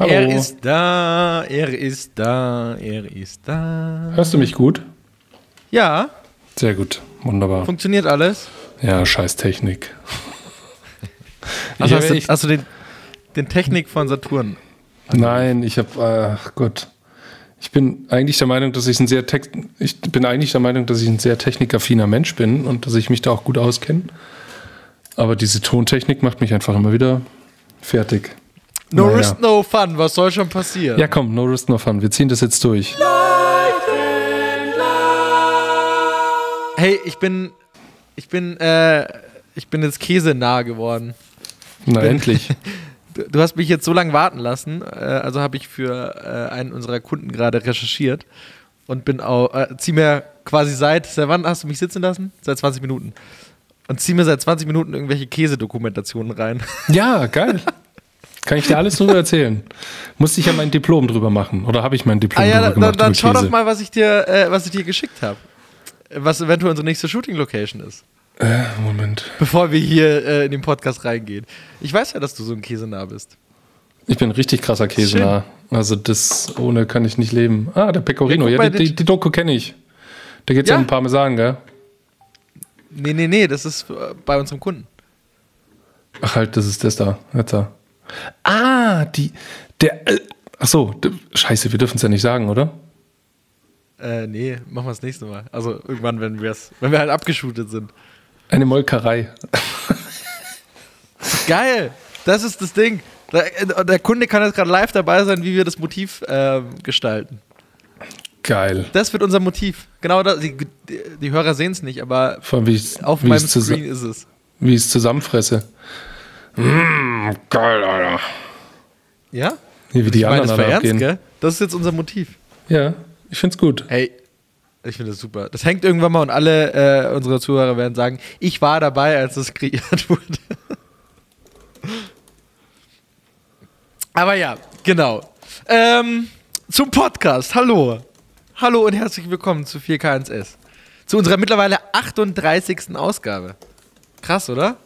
Hallo. Er ist da, er ist da, er ist da. Hörst du mich gut? Ja, Sehr gut. Wunderbar. funktioniert alles. Ja, scheiß Technik. Also hast, du, hast du den, den Technik von Saturn? Nein, ich habe, ach Gott. Ich bin eigentlich der Meinung, dass ich ein sehr Text, ich bin eigentlich der Meinung, dass ich ein sehr technikaffiner Mensch bin und dass ich mich da auch gut auskenne. Aber diese Tontechnik macht mich einfach immer wieder fertig. No Naja. risk, no fun. Was soll schon passieren? Ja, komm, no risk, no fun. Wir ziehen das jetzt durch. Hey, ich bin, ich bin, äh, ich bin jetzt käsenah geworden. Na, bin- endlich. Du, du hast mich jetzt so lange warten lassen, äh, also habe ich für äh, einen unserer Kunden gerade recherchiert und bin auch, äh, zieh mir quasi seit, seit wann hast du mich sitzen lassen? Seit 20 Minuten. Und zieh mir seit 20 Minuten irgendwelche Käsedokumentationen rein. Ja, geil. Kann ich dir alles drüber erzählen? Musste ich ja mein Diplom drüber machen. Oder habe ich mein Diplom ah ja, drüber dann, gemacht? dann, dann schau doch mal, was ich dir, äh, was ich dir geschickt habe. Was eventuell unsere nächste Shooting-Location ist. Äh, Moment. Bevor wir hier äh, in den Podcast reingehen. Ich weiß ja, dass du so ein Käsenah bist. Ich bin richtig krasser Käsenah. Also das ohne kann ich nicht leben. Ah, der Pecorino. Ja, Ja, die, die, die Doku kenne ich. Da geht es Ja? um Parmesan, gell? Nee, nee, nee, das ist äh, bei unserem Kunden. Ach halt, das ist das da. Jetzt da. Ah, die. Der. Äh, ach so, scheiße, wir dürfen es ja nicht sagen, oder? Äh, nee, machen wir das nächste Mal. Also irgendwann, wenn wir's, wenn wir halt abgeschootet sind. Eine Molkerei. Geil! Das ist das Ding. Der, der Kunde kann jetzt gerade live dabei sein, wie wir das Motiv ähm, gestalten. Geil. Das wird unser Motiv. Genau das. Die, die, Hörer sehen es nicht, aber Vor allem, auf meinem Screen ist es. wie ich es zusammenfresse. Mmh, geil, Alter. Ja? Wie, wie die ich meine, anderen das war ernst, abgehen. gell? Das ist jetzt unser Motiv. Ja, ich find's gut. Hey, ich finde das super. Das hängt irgendwann mal und alle äh, unsere Zuhörer werden sagen, ich war dabei, als das kreiert wurde. Aber ja, genau. Ähm, zum Podcast. Hallo. Hallo und herzlich willkommen zu 4K1S. Zu unserer mittlerweile 38. Ausgabe. Krass, oder?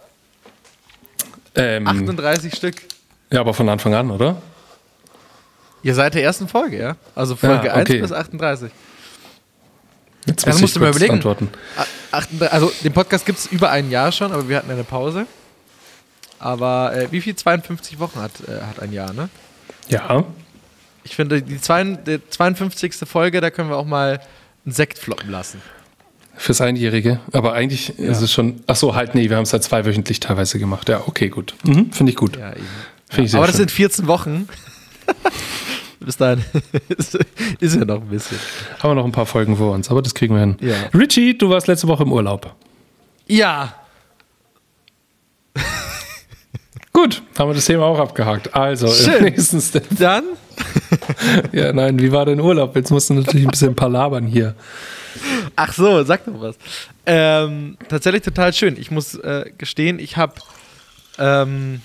Ähm, 38 Stück. ja, aber von Anfang an, oder? Ihr seid der ersten Folge, ja? Also Folge Ja, 1 okay. bis 38. Jetzt Also muss musst ich du mal überlegen. antworten. A- 38 Also den Podcast gibt es über ein Jahr schon, aber wir hatten eine Pause. Aber äh, wie viel? 52 Wochen hat, äh, hat ein Jahr, ne? Ja, Ich finde, die, zwei, die 52. Folge, da können wir auch mal einen Sekt floppen lassen. Fürs Einjährige. Aber eigentlich ist es schon. Ach so, halt, nee, wir haben es halt zweiwöchentlich teilweise gemacht. Ja, okay, gut. Mhm, Finde ich gut. Ja. Finde ich aber das schön. sind 14 Wochen. Bis dahin ist, ist ja noch ein bisschen. Haben wir noch ein paar Folgen vor uns, aber das kriegen wir hin. Ja. Richie, du warst letzte Woche im Urlaub. Ja, Gut, haben wir das Thema auch abgehakt. Also, Schön. im nächsten Step. dann Ja, nein, wie war dein Urlaub? Jetzt musst du natürlich ein bisschen palabern hier. Ach so, sag doch was. Ähm, tatsächlich total schön. Ich muss äh, gestehen, ich habe ähm,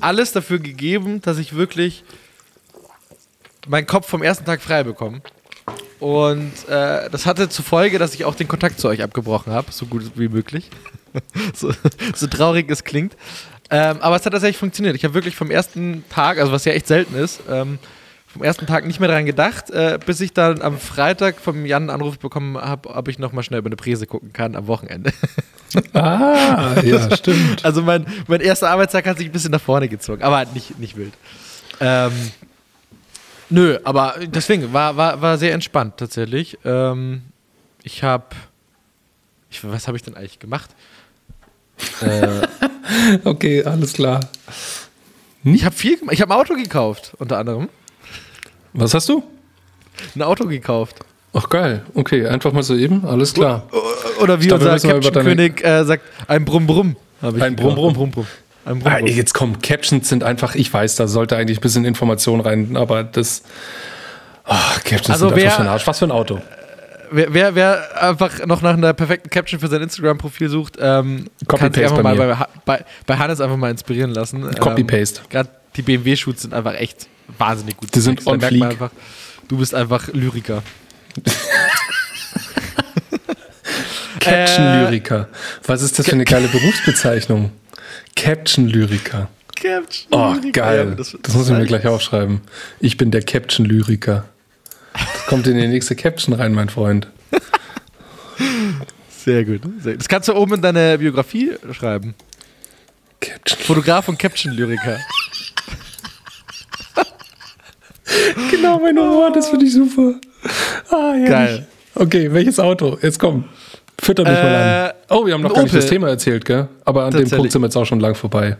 alles dafür gegeben, dass ich wirklich meinen Kopf vom ersten Tag frei bekomme. Und äh, das hatte zur Folge, dass ich auch den Kontakt zu euch abgebrochen habe, so gut wie möglich. so, so traurig es klingt. Ähm, aber es hat tatsächlich funktioniert. Ich habe wirklich vom ersten Tag, also was ja echt selten ist, ähm, vom ersten Tag nicht mehr daran gedacht, äh, bis ich dann am Freitag vom Jan einen Anruf bekommen habe, ob ich noch mal schnell über eine Präse gucken kann am Wochenende. Ah, ja, stimmt. Also mein, mein erster Arbeitstag hat sich ein bisschen nach vorne gezogen, aber nicht, nicht wild. Ähm, nö, aber deswegen war, war, war sehr entspannt tatsächlich. Ähm, ich habe, ich, was habe ich denn eigentlich gemacht? Äh, Okay, alles klar. ich habe viel gemacht. Ich habe ein Auto gekauft, unter anderem. Was hast du? Ein Auto gekauft. Ach, geil. Okay, einfach mal so eben. Alles klar. Oder wie dachte, unser müssen mal über Caption deine- König äh, sagt, ein Brumm Brumm. hab ich Ein gekauft. Brumm Brumm. Brumm Brumm. Ein Brumm Ah, Brumm. jetzt komm, Captions sind einfach, ich weiß, da sollte eigentlich ein bisschen Information rein, aber das. Ach, Captions Also sind wer- einfach für den Arsch. Was für ein Auto? Wer, wer, wer einfach noch nach einer perfekten Caption für sein Instagram-Profil sucht, ähm, kann sich einfach bei mal bei, bei, bei Hannes einfach mal inspirieren lassen. Ähm, Copy-paste. Gerade die BMW-Shoots sind einfach echt wahnsinnig gut. Die sind on fleek. Einfach, du bist einfach Lyriker. Caption-Lyriker. Was ist das für eine geile Berufsbezeichnung? Caption-Lyriker. Caption oh, geil. Das, das, das muss ich mir gleich aufschreiben. Ich bin der Caption-Lyriker. Das kommt in die nächste Caption rein, mein Freund. Sehr gut. Das kannst du oben in deine Biografie schreiben. Caption. Fotograf und Caption-Lyriker. genau, mein Humor, das finde ich super. Ah, Geil. Okay, welches Auto? Jetzt komm. Fütter mich äh, mal an. Äh, oh, wir haben noch gar Opel. nicht das Thema erzählt, gell? Aber an dem Punkt sind wir jetzt auch schon lang vorbei.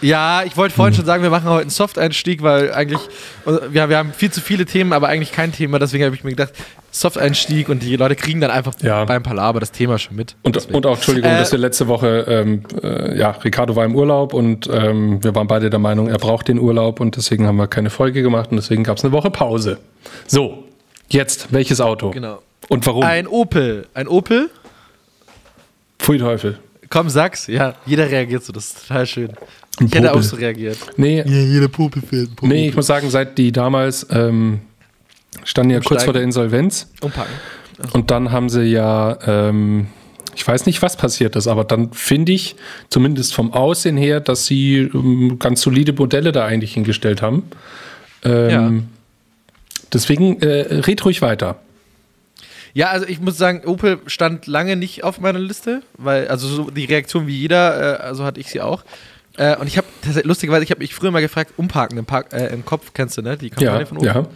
Ja, ich wollte vorhin hm. schon sagen, wir machen heute einen Soft-Einstieg, weil eigentlich, wir, wir haben viel zu viele Themen, aber eigentlich kein Thema. Deswegen habe ich mir gedacht, Soft-Einstieg und die Leute kriegen dann einfach ja. beim Palaber das Thema schon mit. Und, und auch, Entschuldigung, äh, dass wir letzte Woche, ähm, äh, ja, Ricardo war im Urlaub und ähm, wir waren beide der Meinung, er braucht den Urlaub und deswegen haben wir keine Folge gemacht und deswegen gab es eine Woche Pause. So, jetzt, welches Auto? Genau. Und warum? Ein Opel. Ein Opel Pfui Teufel. Komm, sag's. Ja, jeder reagiert so. Das ist total schön. Ein ich hätte auch so reagiert. Nee, ja, jeder Popel fährt. Popel nee, ich muss sagen, seit die damals ähm, standen ja Umsteigen. kurz vor der Insolvenz. Umpacken. Also. Und dann haben sie ja, ähm, ich weiß nicht, was passiert ist, aber dann finde ich, zumindest vom Aussehen her, dass sie ähm, ganz solide Modelle da eigentlich hingestellt haben. Ähm, ja. Deswegen äh, red ruhig weiter. Ja, also ich muss sagen, Opel stand lange nicht auf meiner Liste, weil, also so die Reaktion wie jeder, äh, also hatte ich sie auch. Äh, und ich habe, lustigerweise, ich habe mich früher mal gefragt, umparken im, Park, äh, im Kopf, kennst du, ne? Die Kampagne ja, von Opel. Ja.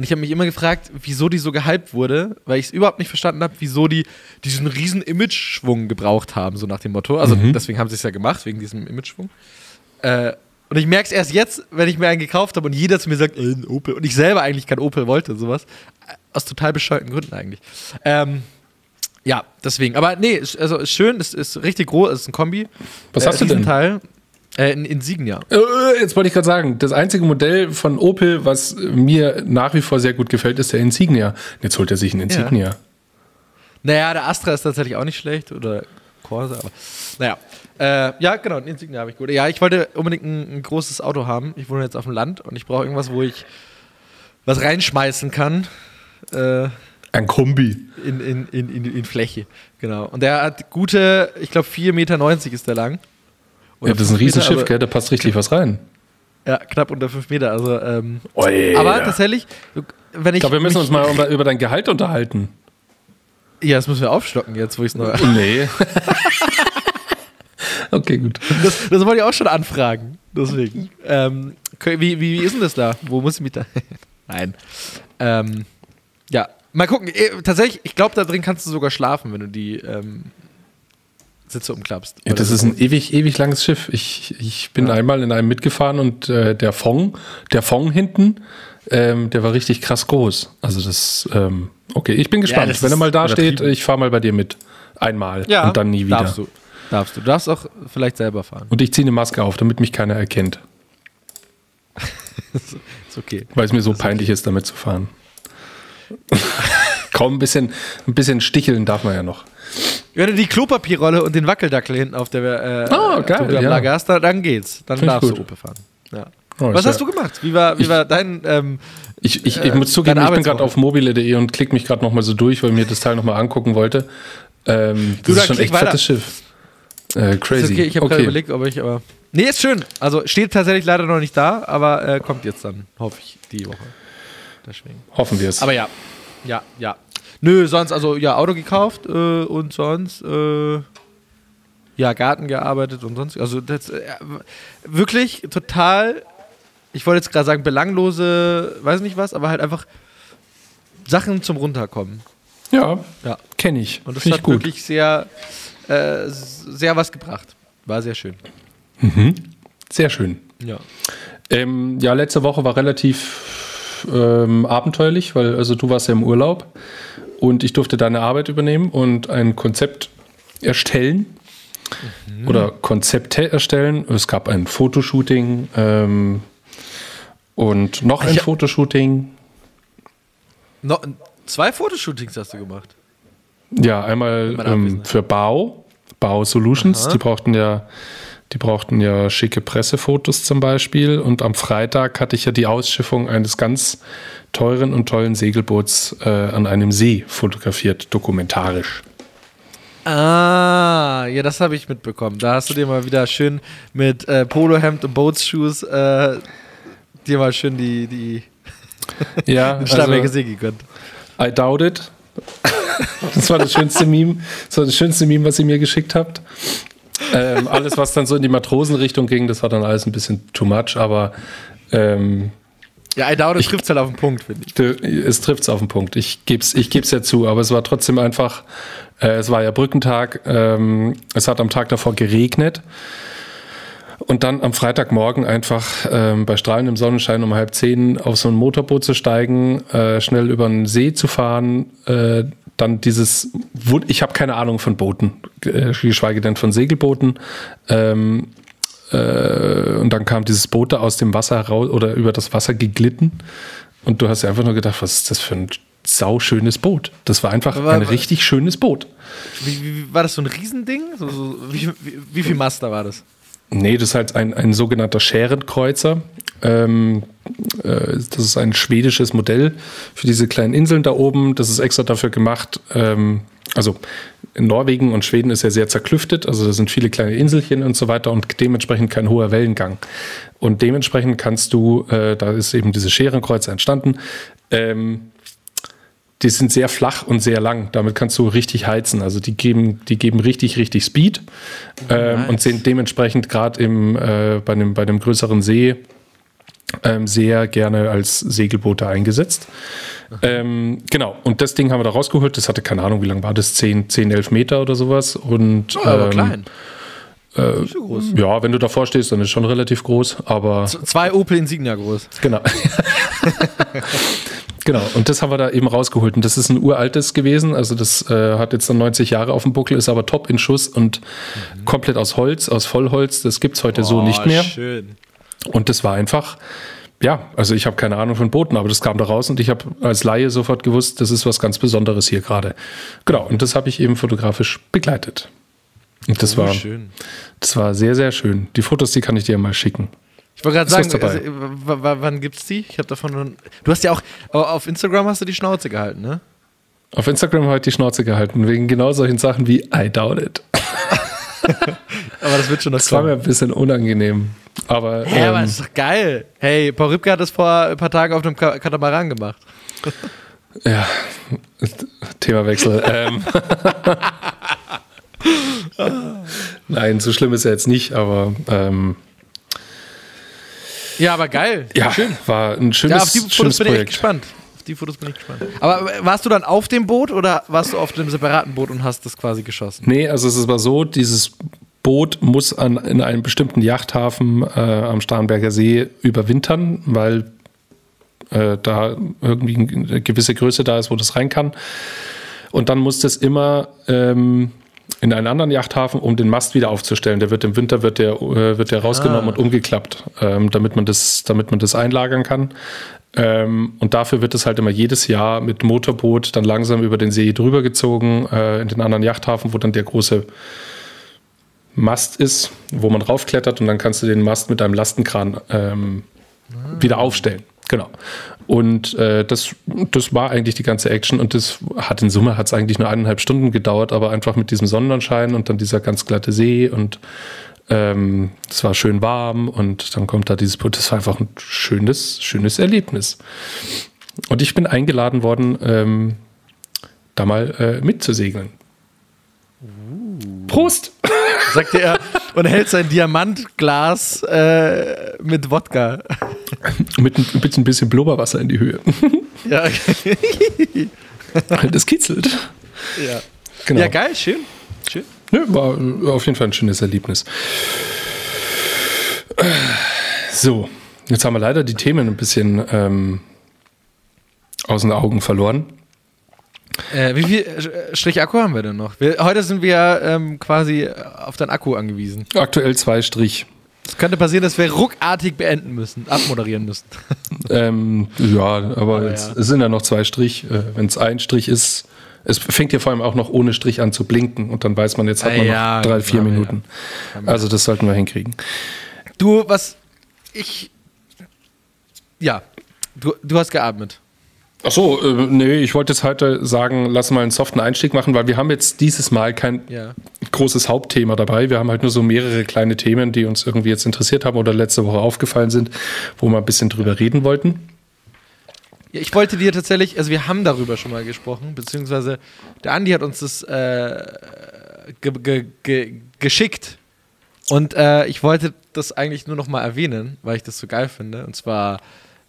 Und ich habe mich immer gefragt, wieso die so gehypt wurde, weil ich es überhaupt nicht verstanden habe, wieso die diesen riesen Image-Schwung gebraucht haben, so nach dem Motto. Also mhm. deswegen haben sie es ja gemacht, wegen diesem Image-Schwung. Äh, und ich merke es erst jetzt, wenn ich mir einen gekauft habe und jeder zu mir sagt, äh, ein Opel. Und ich selber eigentlich kein Opel wollte, sowas. Aus total bescheuerten Gründen eigentlich. Ähm, ja, deswegen. Aber nee, also ist schön, es ist richtig groß, es ist ein Kombi. Was äh, hast du denn? Teil. Äh, in Insignia. Äh, jetzt wollte ich gerade sagen, das einzige Modell von Opel, was mir nach wie vor sehr gut gefällt, ist der Insignia. Jetzt holt er sich einen Insignia. Ja. Naja, der Astra ist tatsächlich auch nicht schlecht oder Corsa, aber naja. Äh, ja, genau, ein Insignia habe ich gut. Ja, ich wollte unbedingt ein, ein, großes Auto haben. Ich wohne jetzt auf dem Land und ich brauche irgendwas, wo ich was reinschmeißen kann. Äh, ein Kombi. In, in, in, in, in Fläche, genau. Und der hat gute, ich glaube, 4,90 Meter ist der lang. Ja, das ist ein Riesenschiff, gell? Da passt richtig was rein. Ja, knapp unter 5 Meter. Also, ähm, aber tatsächlich, wenn ich. Ich glaube, wir müssen uns mal über, über dein Gehalt unterhalten. Ja, das müssen wir aufstocken jetzt, wo ich es noch. Nee. Okay, gut. Das, das wollte ich auch schon anfragen. Deswegen. Ähm, wie, wie, wie ist denn das da? Wo muss ich mich da. Nein. Ähm, ja, mal gucken. Äh, tatsächlich, ich glaube, da drin kannst du sogar schlafen, wenn du die ähm, Sitze umklappst. Ja, das ist ein ewig, ewig langes Schiff. Ich, ich bin ja. einmal in einem mitgefahren und äh, der Fong, der Fong hinten, ähm, der war richtig krass groß. Also das, ähm, okay, ich bin gespannt. Ja, wenn er mal da steht, ich fahre mal bei dir mit. Einmal ja, und dann nie wieder. Darfst du. Darfst du. Du darfst auch vielleicht selber fahren. Und ich ziehe eine Maske auf, damit mich keiner erkennt. ist okay. Weil es mir so peinlich okay. ist, damit zu fahren. Kaum ein bisschen, ein bisschen sticheln darf man ja noch. Wenn du die Klopapierrolle und den Wackeldackel hinten auf der äh, oh, geil, ja. Lager hast, dann geht's. Dann Find darfst du Ope fahren. Ja. Oh, Was hast ja. du gemacht? Wie war, wie ich, war dein. Ähm, ich, ich, ich muss zugeben, ich bin gerade auf mobile.de und klicke mich gerade nochmal so durch, weil ich mir das Teil nochmal angucken wollte. Ähm, das du, ist schon echt weiter. fettes Schiff. Äh, crazy. okay, ich habe okay. gerade überlegt, ob ich aber. Nee, ist schön. Also steht tatsächlich leider noch nicht da, aber äh, kommt jetzt dann, hoffe ich, die Woche. Deswegen. Hoffen wir es. Aber ja, ja, ja. Nö, sonst, also ja, Auto gekauft äh, und sonst, äh, ja, Garten gearbeitet und sonst. Also das, äh, wirklich total, ich wollte jetzt gerade sagen, belanglose, weiß nicht was, aber halt einfach Sachen zum Runterkommen. Ja, ja. kenne ich. Und das Find hat wirklich sehr, äh, sehr was gebracht. War sehr schön. Mhm. Sehr schön. Ja. Ähm, ja, letzte Woche war relativ ähm, abenteuerlich, weil also du warst ja im Urlaub und ich durfte deine Arbeit übernehmen und ein Konzept erstellen mhm. oder Konzepte erstellen. Es gab ein Fotoshooting ähm, und noch ein Fotoshooting. No, zwei Fotoshootings hast du gemacht? Ja, einmal ähm, für Bau, Bau Solutions. Aha. Die brauchten ja, die brauchten ja schicke Pressefotos zum Beispiel. Und am Freitag hatte ich ja die Ausschiffung eines ganz teuren und tollen Segelboots äh, an einem See fotografiert, dokumentarisch. Ah, ja, das habe ich mitbekommen. Da hast du dir mal wieder schön mit äh, Polohemd und Boatsshoes äh, dir mal schön die, die Ja, den Starnberger also, See gegönnt. I doubt it. Das war das schönste Meme. Das war das schönste Meme, was ihr mir geschickt habt. Ähm, alles, was dann so in die Matrosenrichtung ging, das war dann alles ein bisschen too much, aber ähm, Ja, I doubt it trifft halt auf den Punkt, finde ich. Es trifft es auf den Punkt. Ich gebe es ich geb's ja zu, aber es war trotzdem einfach, äh, es war ja Brückentag, ähm, es hat am Tag davor geregnet. Und dann am Freitagmorgen einfach ähm, bei strahlendem Sonnenschein um halb zehn auf so ein Motorboot zu steigen, äh, schnell über den See zu fahren, äh, dann dieses, ich habe keine Ahnung von Booten, äh, geschweige denn von Segelbooten. Ähm, äh, und dann kam dieses Boot da aus dem Wasser raus oder über das Wasser geglitten. Und du hast einfach nur gedacht, was ist das für ein sauschönes Boot? Das war einfach Aber- ein richtig schönes Boot. Wie, wie- war das so ein Riesending? So, so, wie, wie, wie viel Master war das? Nee, das ist halt ein, ein sogenannter Schärenkreuzer. Ähm, äh, das ist ein schwedisches Modell für diese kleinen Inseln da oben. Das ist extra dafür gemacht. Ähm, also in Norwegen und Schweden ist ja sehr zerklüftet. Also da sind viele kleine Inselchen und so weiter und dementsprechend kein hoher Wellengang. Und dementsprechend kannst du, äh, da ist eben diese Scherenkreuzer entstanden, ähm, die sind sehr flach und sehr lang. Damit kannst du richtig heizen. Also die geben, die geben richtig, richtig Speed ähm, Nice. und sind dementsprechend gerade äh, bei einem bei einem größeren See ähm, sehr gerne als Segelboote eingesetzt. Ähm, genau, und das Ding haben wir da rausgeholt. Das hatte keine Ahnung, wie lang war das? 10, 10 11 Meter oder sowas. Und Oh, aber ähm, klein. Äh, so groß. ja, wenn du davor stehst, dann ist schon relativ groß, aber Z- Zwei Opel Insignia groß. Genau. genau, und das haben wir da eben rausgeholt. Und das ist ein uraltes gewesen. Also, das äh, hat jetzt dann 90 Jahre auf dem Buckel, ist aber top in Schuss und komplett aus Holz, aus Vollholz. Das gibt es heute so Oh, nicht mehr. Schön. Und das war einfach, ja, also ich habe keine Ahnung von Booten, aber das kam da raus und ich habe als Laie sofort gewusst, das ist was ganz Besonderes hier gerade. Genau, und das habe ich eben fotografisch begleitet. Und das Oh, war, schön. das war sehr, sehr schön. Die Fotos, die kann ich dir mal schicken. Ich wollte gerade sagen, also, wann gibt's die? Ich habe davon nur. Du hast ja auch auf Instagram hast du die Schnauze gehalten, ne? Auf Instagram heute die Schnauze gehalten, wegen genau solchen Sachen wie I doubt it. Aber das wird schon das Das war mir ein bisschen unangenehm. Aber, Hä, aber ähm, das ist doch geil. Hey, Paul Ripke hat das vor ein paar Tagen auf einem Ka- Katamaran gemacht. ja, Themawechsel. ähm. Nein, so schlimm ist er jetzt nicht, aber ähm, Ja, aber geil. ja, war ein schönes, Ja, auf die Fotos schönes bin ich echt Projekt. gespannt. Auf die Fotos bin ich gespannt. Aber warst du dann auf dem Boot oder warst du auf dem separaten Boot und hast das quasi geschossen? Nee, also es war so, dieses Boot muss an, in einem bestimmten Yachthafen äh, am Starnberger See überwintern, weil äh, da irgendwie eine gewisse Größe da ist, wo das rein kann. Und dann muss das immer ähm, in einen anderen Yachthafen, um den Mast wieder aufzustellen. Der wird im Winter wird der, äh, wird der rausgenommen Ah. und umgeklappt, ähm, damit, man das, damit man das einlagern kann. Ähm, und dafür wird es halt immer jedes Jahr mit Motorboot dann langsam über den See drüber gezogen, äh, in den anderen Yachthafen, wo dann der große Mast ist, wo man raufklettert und dann kannst du den Mast mit einem Lastenkran ähm, wieder aufstellen. Genau. Und äh, das, das war eigentlich die ganze Action und das hat in Summe hat es eigentlich nur eineinhalb Stunden gedauert, aber einfach mit diesem Sonnenschein und dann dieser ganz glatte See und ähm, es war schön warm und dann kommt da dieses Boot. Das war einfach ein schönes, schönes Erlebnis. Und ich bin eingeladen worden, ähm, da mal äh, mitzusegeln. Prost! Sagte er und hält sein Diamantglas äh, mit Wodka. Mit ein, bisschen Blubberwasser in die Höhe. Ja, Das kitzelt. ja. Genau. ja geil, schön. schön. Nö, war auf jeden Fall ein schönes Erlebnis. So, jetzt haben wir leider die Themen ein bisschen ähm, aus den Augen verloren. Äh, wie viel äh, Strich Akku haben wir denn noch? Wir, heute sind wir ähm, quasi auf deinen Akku angewiesen. Aktuell zwei Strich. Es könnte passieren, dass wir ruckartig beenden müssen, abmoderieren müssen. Ähm, ja, aber jetzt, ja. es sind ja noch zwei Strich. Äh, Wenn es ein Strich ist, es fängt ja vor allem auch noch ohne Strich an zu blinken und dann weiß man, jetzt hat Ah, man ja, noch drei, vier Minuten. Also das sollten wir hinkriegen. Du, was ich. Ja, du, du hast geatmet. Ach so, äh, nee, ich wollte jetzt heute sagen, lass mal einen soften Einstieg machen, weil wir haben jetzt dieses Mal kein Ja. großes Hauptthema dabei. Wir haben halt nur so mehrere kleine Themen, die uns irgendwie jetzt interessiert haben oder letzte Woche aufgefallen sind, wo wir ein bisschen drüber reden wollten. Ja, ich wollte dir tatsächlich, also wir haben darüber schon mal gesprochen, beziehungsweise der Andi hat uns das äh, ge ge ge geschickt. Und äh, ich wollte das eigentlich nur noch mal erwähnen, weil ich das so geil finde. Und zwar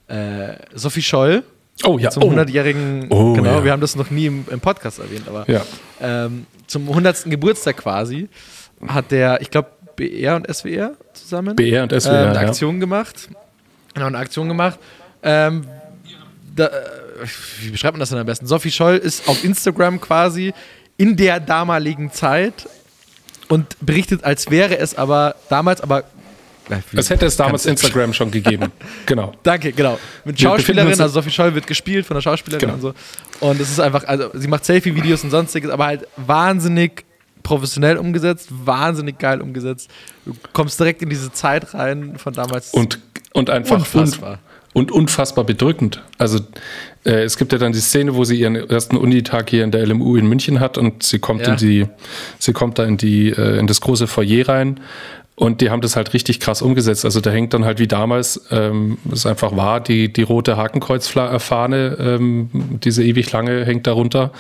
äh, Sophie Scholl Oh ja, zum oh. 100-jährigen, Oh, genau, ja. wir haben das noch nie im, im Podcast erwähnt, aber Ja. ähm, zum 100. Geburtstag quasi hat der, ich glaube, BR und SWR zusammen BR und äh, SWR, eine ja. Aktion gemacht. Genau, eine Aktion gemacht. Ähm, da, äh, wie beschreibt man das denn am besten? Sophie Scholl ist auf Instagram quasi in der damaligen Zeit und berichtet, als wäre es aber damals, aber. Es hätte es damals Instagram schon gegeben. Genau. Danke, genau. Mit Schauspielerin, also Sophie Scholl wird gespielt von der Schauspielerin Genau. und so. Und es ist einfach, also sie macht Selfie-Videos und sonstiges, aber halt wahnsinnig professionell umgesetzt, wahnsinnig geil umgesetzt. Du kommst direkt in diese Zeit rein von damals. Und, und einfach Unfassbar. un- und unfassbar bedrückend. Also äh, es gibt ja dann die Szene, wo sie ihren ersten Unitag hier in der LMU in München hat und sie kommt Ja. in die, sie kommt da in die, äh, in das große Foyer rein. Und die haben das halt richtig krass umgesetzt. Also da hängt dann halt wie damals, ähm, es einfach war, die, die rote Hakenkreuzfahne, ähm, diese ewig lange hängt darunter.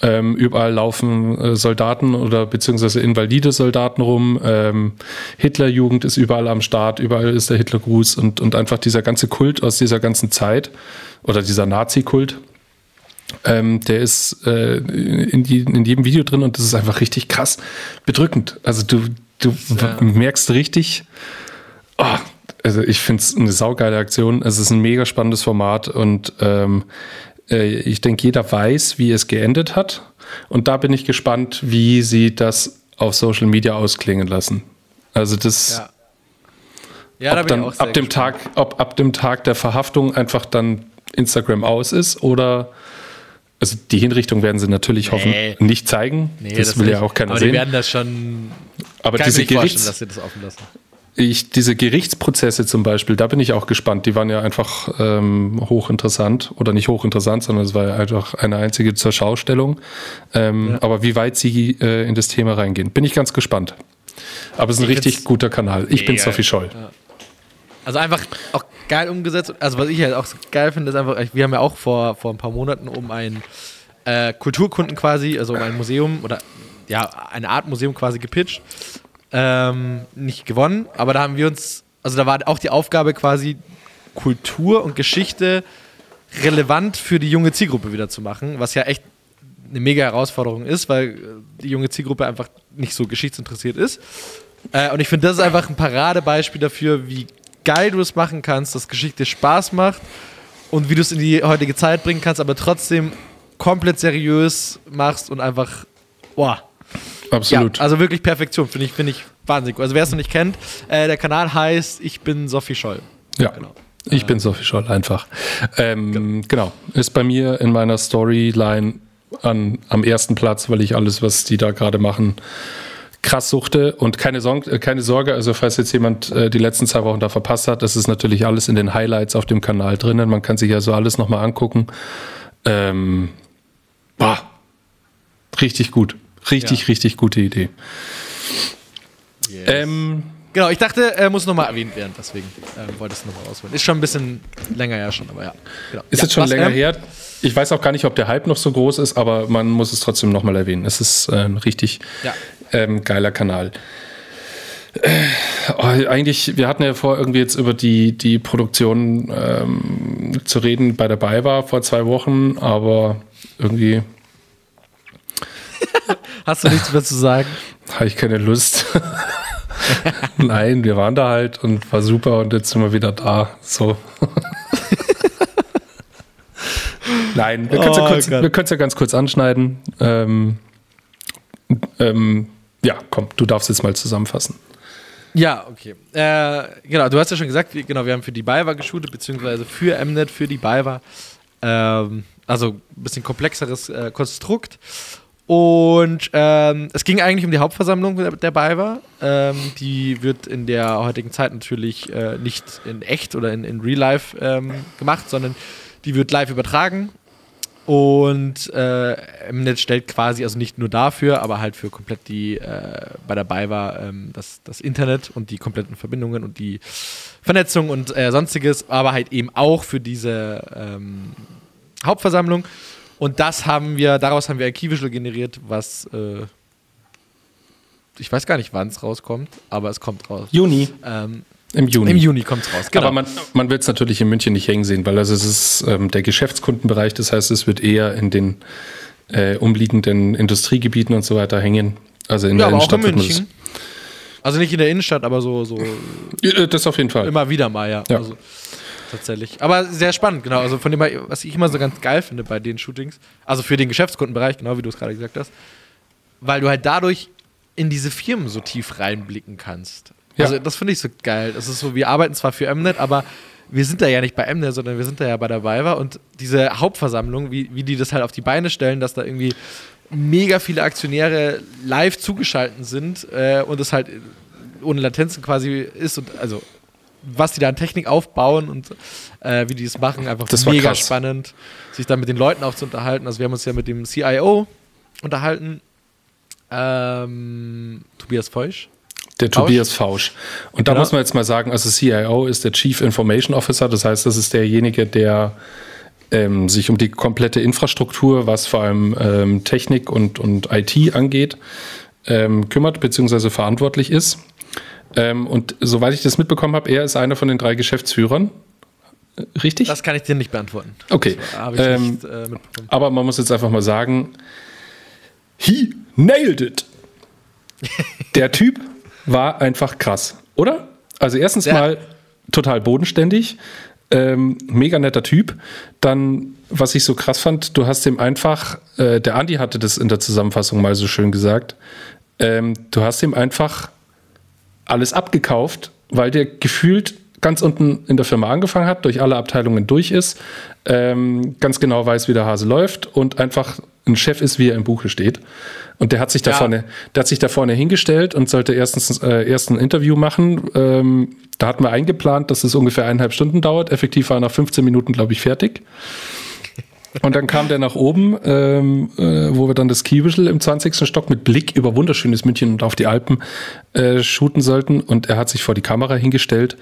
Ähm, überall laufen äh, Soldaten oder beziehungsweise invalide Soldaten rum. Ähm, Hitlerjugend ist überall am Start, überall ist der Hitlergruß und, und einfach dieser ganze Kult aus dieser ganzen Zeit oder dieser Nazi-Kult. Ähm, der ist äh, in, in jedem Video drin und das ist einfach richtig krass bedrückend. Also du, du Ja. merkst richtig, oh, also ich finde es eine saugeile Aktion. Es ist ein mega spannendes Format und ähm, äh, ich denke, jeder weiß, wie es geendet hat. Und da bin ich gespannt, wie sie das auf Social Media ausklingen lassen. Also das ja. Ja, da ob bin dann ab dem gespannt. Tag, ob ab dem Tag der Verhaftung einfach dann Instagram aus ist oder also die Hinrichtung werden sie natürlich Nee. hoffen nicht zeigen. Nee, das, will nicht. ja auch keiner aber sehen. Die werden das schon. Aber kann diese, Gerichts, dass sie das offen lassen. ich, diese Gerichtsprozesse zum Beispiel, da bin ich auch gespannt. Die waren ja einfach ähm, hochinteressant oder nicht hochinteressant, sondern es war ja einfach eine einzige zur Schaustellung. Ähm, Ja. Aber wie weit sie äh, in das Thema reingehen, bin ich ganz gespannt. Aber es ist ein Ich richtig guter Kanal. Ich bin. Sophie Scholl. Also einfach auch geil umgesetzt. Also was ich halt auch so geil finde, ist einfach, wir haben ja auch vor, vor ein paar Monaten um ein äh, Kulturkunden quasi, also um ein Museum oder ja, eine Art Museum quasi gepitcht. Ähm, nicht gewonnen, aber da haben wir uns, also da war auch die Aufgabe quasi Kultur und Geschichte relevant für die junge Zielgruppe wieder zu machen, was ja echt eine mega Herausforderung ist, weil äh, die junge Zielgruppe einfach nicht so geschichtsinteressiert ist. Äh, und ich finde, das ist einfach ein Paradebeispiel dafür, wie geil du es machen kannst, dass Geschichte Spaß macht und wie du es in die heutige Zeit bringen kannst, aber trotzdem komplett seriös machst und einfach, boah. Absolut. Ja, also wirklich Perfektion, finde ich, finde ich wahnsinnig. gut. Also wer es noch nicht kennt, äh, der Kanal heißt Ich bin Sophie Scholl. Ja, Genau. ich bin Sophie Scholl einfach. Ähm, genau, ist bei mir in meiner Storyline an, am ersten Platz, weil ich alles, was die da gerade machen, krass suchte. Und keine, Sorg äh, keine Sorge, also falls jetzt jemand äh, die letzten zwei Wochen da verpasst hat, das ist natürlich alles in den Highlights auf dem Kanal drinnen. Man kann sich also alles nochmal angucken. Ähm, boah, richtig gut. Richtig, Ja. richtig gute Idee. Ähm, Genau, ich dachte, er muss nochmal erwähnt werden, deswegen ähm, wollte ich es nochmal rausholen. Ist schon ein bisschen länger ja schon, aber ja. Genau. Ist ja, jetzt schon länger ähm, her. Ich weiß auch gar nicht, ob der Hype noch so groß ist, aber man muss es trotzdem nochmal erwähnen. Es ist äh, ein richtig Ja. ähm, geiler Kanal. Äh, oh, eigentlich, wir hatten ja vor, irgendwie jetzt über die, die Produktion ähm, zu reden bei dabei war vor zwei Wochen, aber irgendwie Hast du nichts mehr zu sagen? habe ich keine Lust. Nein, wir waren da halt und war super und jetzt sind wir wieder da. So. Nein, wir können es ja, Oh kurz- wir ja ganz kurz anschneiden. Ähm, ähm, ja, komm, du darfst jetzt mal zusammenfassen. Ja, okay. Äh, genau, du hast ja schon gesagt, wir, genau, wir haben für die BayWa geshootet, beziehungsweise für Mnet, für die BayWa. Ähm, also ein bisschen komplexeres äh, Konstrukt. Und ähm, es ging eigentlich um die Hauptversammlung der, der BayWa. Ähm, die wird in der heutigen Zeit natürlich äh, nicht in echt oder in, in Real Life ähm, gemacht, sondern die wird live übertragen Und äh, Mnet stellt quasi, also nicht nur dafür, aber halt für komplett die, äh, bei dabei war, ähm, das, das Internet und die kompletten Verbindungen und die Vernetzung und äh, sonstiges, aber halt eben auch für diese ähm, Hauptversammlung. Und das haben wir, daraus haben wir ein Key-Visual generiert, was äh, ich weiß gar nicht, wann es rauskommt, aber es kommt raus. Juni. Ähm, Im Juni. Im Juni kommt es raus, genau. Aber man, man wird es natürlich in München nicht hängen sehen, weil also es ist ähm, der Geschäftskundenbereich, das heißt, es wird eher in den äh, umliegenden Industriegebieten und so weiter hängen. Also in ja, der auch in Innenstadt wird man München. Also nicht in der Innenstadt, aber so, so das, Ja, das auf jeden Fall. immer wieder mal, ja. Ja. Also, tatsächlich. Aber sehr spannend, genau. Also von dem, was ich immer so ganz geil finde bei den Shootings, also für den Geschäftskundenbereich, genau wie du es gerade gesagt hast, weil du halt dadurch in diese Firmen so tief reinblicken kannst. Ja. Also das finde ich so geil. Das ist so, wir arbeiten zwar für Mnet, aber wir sind da ja nicht bei Mnet, sondern wir sind da ja bei der Viva und diese Hauptversammlung, wie, wie die das halt auf die Beine stellen, dass da irgendwie mega viele Aktionäre live zugeschaltet sind äh, und es halt ohne Latenzen quasi ist und also was die da an Technik aufbauen und äh, wie die es machen, einfach Das mega krass. spannend, sich dann mit den Leuten auch zu unterhalten. Also wir haben uns ja mit dem CIO unterhalten, ähm, Tobias Feusch. Der Fausch? Tobias Fausch. Und da muss man jetzt mal sagen, also CIO ist der Chief Information Officer, das heißt, das ist derjenige, der ähm, sich um die komplette Infrastruktur, was vor allem ähm, Technik und, und IT angeht, ähm, kümmert bzw. verantwortlich ist. Ähm, und soweit ich das mitbekommen habe, er ist einer von den drei Geschäftsführern. Äh, Richtig? Das kann ich dir nicht beantworten. Okay. Ich Ähm, nicht äh. Aber man muss jetzt einfach mal sagen, he nailed it. Der Typ war einfach krass, oder? Also erstens Ja. mal total bodenständig, ähm, mega netter Typ. Dann, was ich so krass fand, du hast ihm einfach, äh, der Andi hatte das in der Zusammenfassung mal so schön gesagt, ähm, du hast ihm einfach alles abgekauft, weil der gefühlt ganz unten in der Firma angefangen hat, durch alle Abteilungen durch ist, ähm, ganz genau weiß, wie der Hase läuft und einfach ein Chef ist, wie er im Buche steht. Und der hat sich da Ja. vorne, der hat sich da vorne hingestellt und sollte erstens äh, erst ein Interview machen. Ähm, da hatten wir eingeplant, dass es ungefähr eineinhalb Stunden dauert. Effektiv war er nach 15 Minuten, glaube ich, fertig. Und dann kam der nach oben, ähm, äh, wo wir dann das Kiewischel im 20. Stock mit Blick über wunderschönes München und auf die Alpen äh, shooten sollten. Und er hat sich vor die Kamera hingestellt.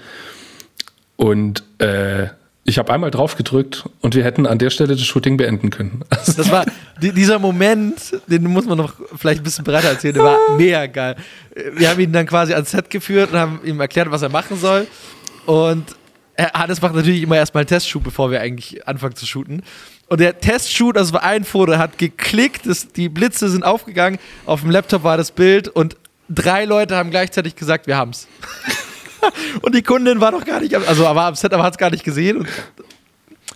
Und äh, ich habe einmal drauf gedrückt und wir hätten an der Stelle das Shooting beenden können. Also, Das war die, dieser Moment, den muss man noch vielleicht ein bisschen breiter erzählen, der war mega geil. Wir haben ihn dann quasi ans Set geführt und haben ihm erklärt, was er machen soll. Und er, Hannes macht natürlich immer erstmal einen Testshoot, bevor wir eigentlich anfangen zu shooten. Und der Testshoot, das war ein Foto, hat geklickt, das, die Blitze sind aufgegangen, auf dem Laptop war das Bild und drei Leute haben gleichzeitig gesagt, wir haben's. und die Kundin war noch gar nicht, also war am Set, aber hat es gar nicht gesehen. Und